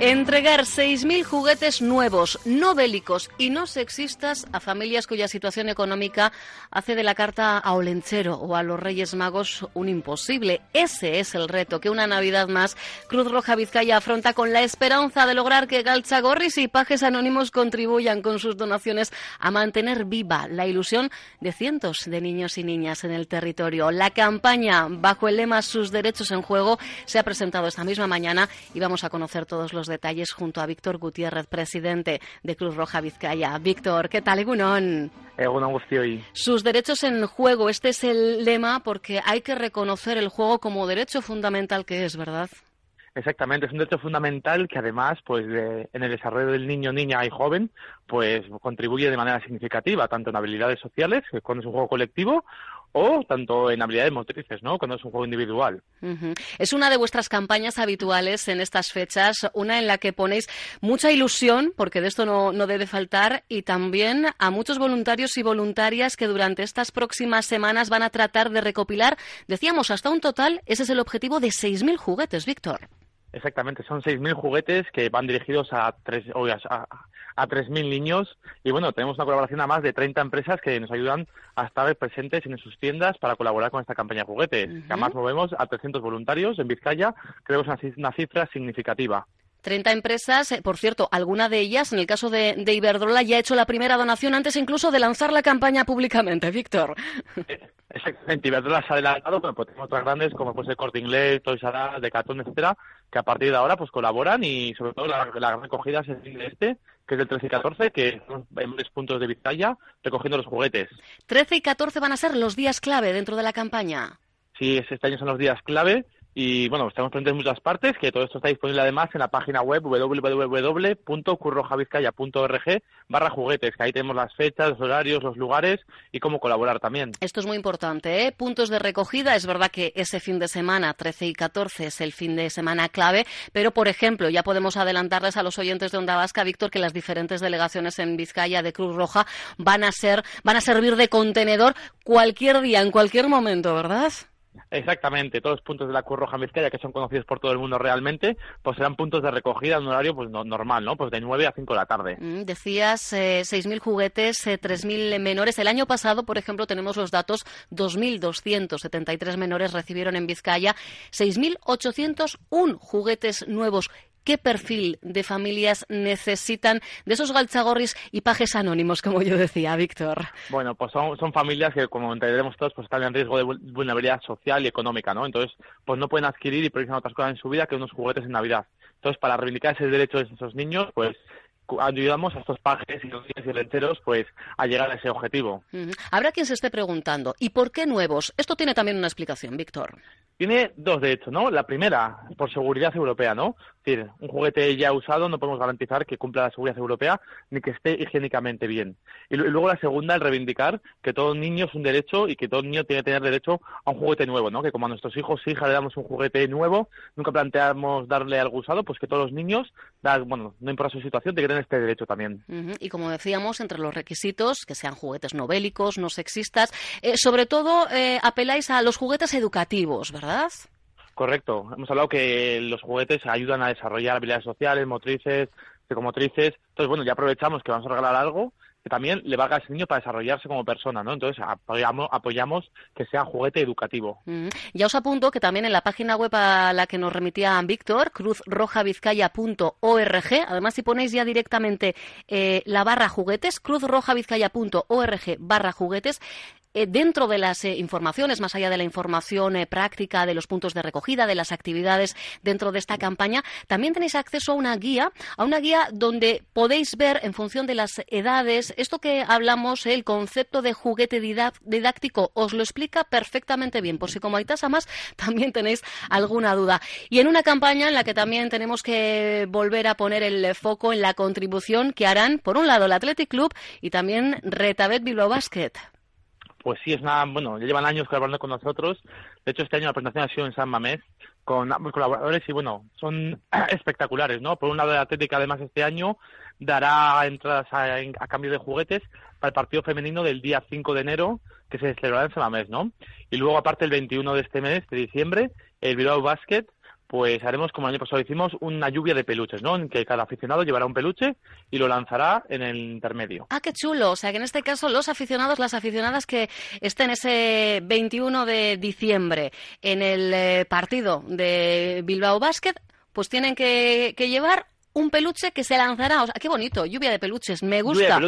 Entregar 6.000 juguetes nuevos, no bélicos y no sexistas a familias cuya situación económica hace de la carta a Olenchero o a los Reyes Magos un imposible. Ese es el reto que una Navidad más Cruz Roja Vizcaya afronta con la esperanza de lograr que Galchagorris y pajes anónimos contribuyan con sus donaciones a mantener viva la ilusión de cientos de niños y niñas en el territorio. La campaña bajo el lema Sus derechos en juego se ha presentado esta misma mañana y vamos a conocer todos los detalles junto a Víctor Gutiérrez, presidente de Cruz Roja Vizcaya. Víctor, ¿qué tal, Egunon? Egunon y Sus derechos en juego, este es el lema porque hay que reconocer el juego como derecho fundamental que es, ¿verdad? Exactamente, es un derecho fundamental que además, pues, en el desarrollo del niño, niña y joven, pues, contribuye de manera significativa tanto en habilidades sociales, cuando es un juego colectivo, o tanto en habilidades motrices, ¿no? Cuando es un juego individual. Es una de vuestras campañas habituales en estas fechas, una en la que ponéis mucha ilusión, porque de esto no, no debe faltar, y también a muchos voluntarios y voluntarias que durante estas próximas semanas van a tratar de recopilar, decíamos, hasta un total, ese es el objetivo de 6.000 juguetes, Víctor. Exactamente, son 6.000 juguetes que van dirigidos a, tres, a, a 3.000 niños y bueno, tenemos una colaboración a más de 30 empresas que nos ayudan a estar presentes en sus tiendas para colaborar con esta campaña de juguetes. Además movemos a 300 voluntarios en Vizcaya, creo que es una cifra significativa. 30 empresas, eh, por cierto, alguna de ellas, en el caso de, Iberdrola, ya ha hecho la primera donación antes incluso de lanzar la campaña públicamente, Víctor. Exactamente, Iberdrola se ha adelantado, pero pues tenemos otras grandes como pues el Corte Inglés, Toys R Decathlon, etcétera, que a partir de ahora pues colaboran y sobre todo la, la recogida es el este, que es del 13 y 14, que son en varios puntos de Vizcaya recogiendo los juguetes. 13 y 14 van a ser los días clave dentro de la campaña. Sí, este año son los días clave y bueno, estamos presentes en muchas partes, que todo esto está disponible además en la página web www.currojavizcaya.org barra juguetes, que ahí tenemos las fechas, los horarios, los lugares y cómo colaborar también. Esto es muy importante, ¿eh? Puntos de recogida, es verdad que ese fin de semana, 13 y 14, es el fin de semana clave, pero por ejemplo, ya podemos adelantarles a los oyentes de Onda Vasca, Víctor, que las diferentes delegaciones en Vizcaya de Cruz Roja van a ser, van a servir de contenedor cualquier día, en cualquier momento, ¿verdad? Exactamente, todos los puntos de la Cruz Roja Vizcaya que son conocidos por todo el mundo realmente, pues serán puntos de recogida en un horario pues normal, ¿no? Pues de 9 a 5 de la tarde. Mm, decías eh, 6.000 juguetes, eh, 3.000 menores. El año pasado, por ejemplo, tenemos los datos, 2.273 menores recibieron en Vizcaya 6.801 juguetes nuevos qué perfil de familias necesitan de esos galchagorris y pajes anónimos, como yo decía, Víctor? Bueno, pues son, familias que, como entenderemos todos, pues están en riesgo de vulnerabilidad social y económica, ¿no? Entonces, pues no pueden adquirir y priorizar otras cosas en su vida que unos juguetes en Navidad. Entonces, para reivindicar ese derecho de esos niños, pues ayudamos a estos pajes y los y lenteros pues a llegar a ese objetivo. Habrá quien se esté preguntando, ¿y por qué nuevos? Esto tiene también una explicación, Víctor. Tiene dos, de hecho, ¿no? La primera, por seguridad europea, ¿no? Es decir, un juguete ya usado no podemos garantizar que cumpla la seguridad europea ni que esté higiénicamente bien. Y, luego la segunda, el reivindicar que todo niño es un derecho y que todo niño tiene que tener derecho a un juguete nuevo, ¿no? Que como a nuestros hijos e hijas le damos un juguete nuevo, nunca planteamos darle algo usado, pues que todos los niños, bueno, no importa su situación, tienen que tener este derecho también. Y como decíamos, entre los requisitos, que sean juguetes no bélicos, no sexistas, eh, sobre todo eh, apeláis a los juguetes educativos, ¿verdad? Correcto. Hemos hablado que los juguetes ayudan a desarrollar habilidades sociales, motrices, psicomotrices. Entonces, bueno, ya aprovechamos que vamos a regalar algo también le valga a ese niño para desarrollarse como persona, ¿no? Entonces apoyamos, apoyamos que sea juguete educativo. Ya os apunto que también en la página web a la que nos remitía Víctor, cruzrojavizcaya.org, además si ponéis ya directamente eh, la barra juguetes, cruzrojavizcaya.org barra juguetes, dentro de las eh, informaciones, más allá de la información eh, práctica, de los puntos de recogida, de las actividades dentro de esta campaña, también tenéis acceso a una guía, a una guía donde podéis ver en función de las edades esto que hablamos, el concepto de juguete didáctico, os lo explica perfectamente bien, por si como hay tasa más, también tenéis alguna duda. Y en una campaña en la que también tenemos que volver a poner el foco en la contribución que harán, por un lado, el Athletic Club y también Retabet Bilbao Basket pues sí, es una, bueno, ya llevan años colaborando con nosotros. De hecho, este año la presentación ha sido en San Mamés, con ambos colaboradores y bueno, son espectaculares, ¿no? Por un lado, la Atlética además este año dará entradas a, a, cambio de juguetes para el partido femenino del día 5 de enero, que se celebrará en Samamés, ¿no? Y luego, aparte, el 21 de este mes, de diciembre, el Bilbao Basket pues haremos como el año pasado hicimos una lluvia de peluches, ¿no? En que cada aficionado llevará un peluche y lo lanzará en el intermedio. Ah, qué chulo. O sea, que en este caso los aficionados, las aficionadas que estén ese 21 de diciembre en el eh, partido de Bilbao Basket, pues tienen que, que llevar un peluche que se lanzará. O sea, qué bonito, lluvia de peluches. Me gusta.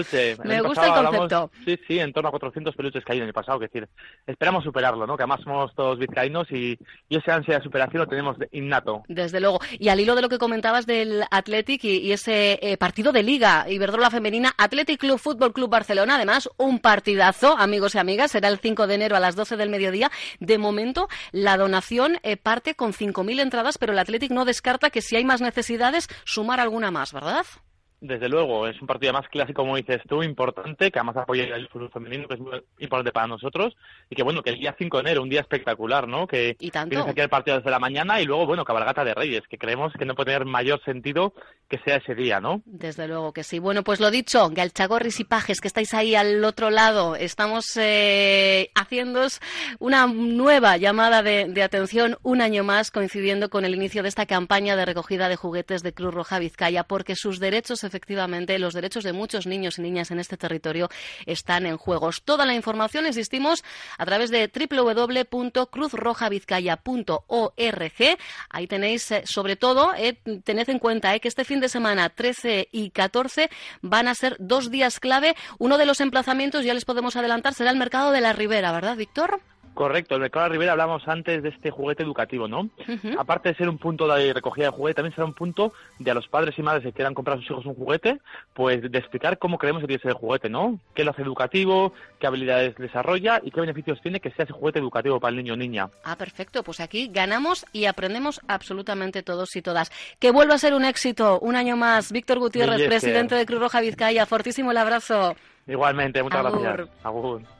Me gusta el concepto. sí, sí, en torno a 400 peluches que hay en el pasado. Que decir, esperamos superarlo, ¿no? Que además somos todos vizcaínos y, y esa ansia de superación lo tenemos innato. Desde luego. Y al hilo de lo que comentabas del Athletic y, ese eh, partido de Liga Iberdrola Femenina, Athletic Club Fútbol Club Barcelona, además, un partidazo, amigos y amigas, será el 5 de enero a las 12 del mediodía. De momento, la donación eh, parte con 5.000 entradas, pero el Athletic no descarta que si hay más necesidades, sumar alguna más, ¿verdad? Desde luego, es un partido más clásico, como dices tú, importante, que además apoya el fútbol femenino, que es muy importante para nosotros, y que bueno, que el día 5 de enero, un día espectacular, ¿no? Que ¿Y tanto? tienes aquí el partido desde la mañana y luego, bueno, cabalgata de Reyes, que creemos que no puede tener mayor sentido que sea ese día, ¿no? Desde luego que sí. Bueno, pues lo dicho, Galchagorris y Pajes, que estáis ahí al otro lado, estamos eh, haciendo una nueva llamada de, de atención un año más, coincidiendo con el inicio de esta campaña de recogida de juguetes de Cruz Roja Vizcaya, porque sus derechos efectivamente los derechos de muchos niños y niñas en este territorio están en juegos. Toda la información, insistimos, a través de www.cruzrojavizcaya.org. Ahí tenéis, eh, sobre todo, eh, tened en cuenta eh, que este fin de semana, 13 y 14, van a ser dos días clave. Uno de los emplazamientos, ya les podemos adelantar, será el mercado de la Ribera, ¿verdad, Víctor? Correcto, el mercado de Rivera hablamos antes de este juguete educativo, ¿no? Aparte de ser un punto de recogida de juguete, también será un punto de a los padres y madres que quieran comprar a sus hijos un juguete, pues de explicar cómo creemos que tiene que ser el juguete, ¿no? ¿Qué lo hace educativo? ¿Qué habilidades desarrolla? ¿Y qué beneficios tiene que sea ese juguete educativo para el niño o niña? Ah, perfecto. Pues aquí ganamos y aprendemos absolutamente todos y todas. Que vuelva a ser un éxito un año más. Víctor Gutiérrez, presidente de Cruz Roja Vizcaya. Fortísimo el abrazo. Igualmente, muchas Agur. gracias. Agur.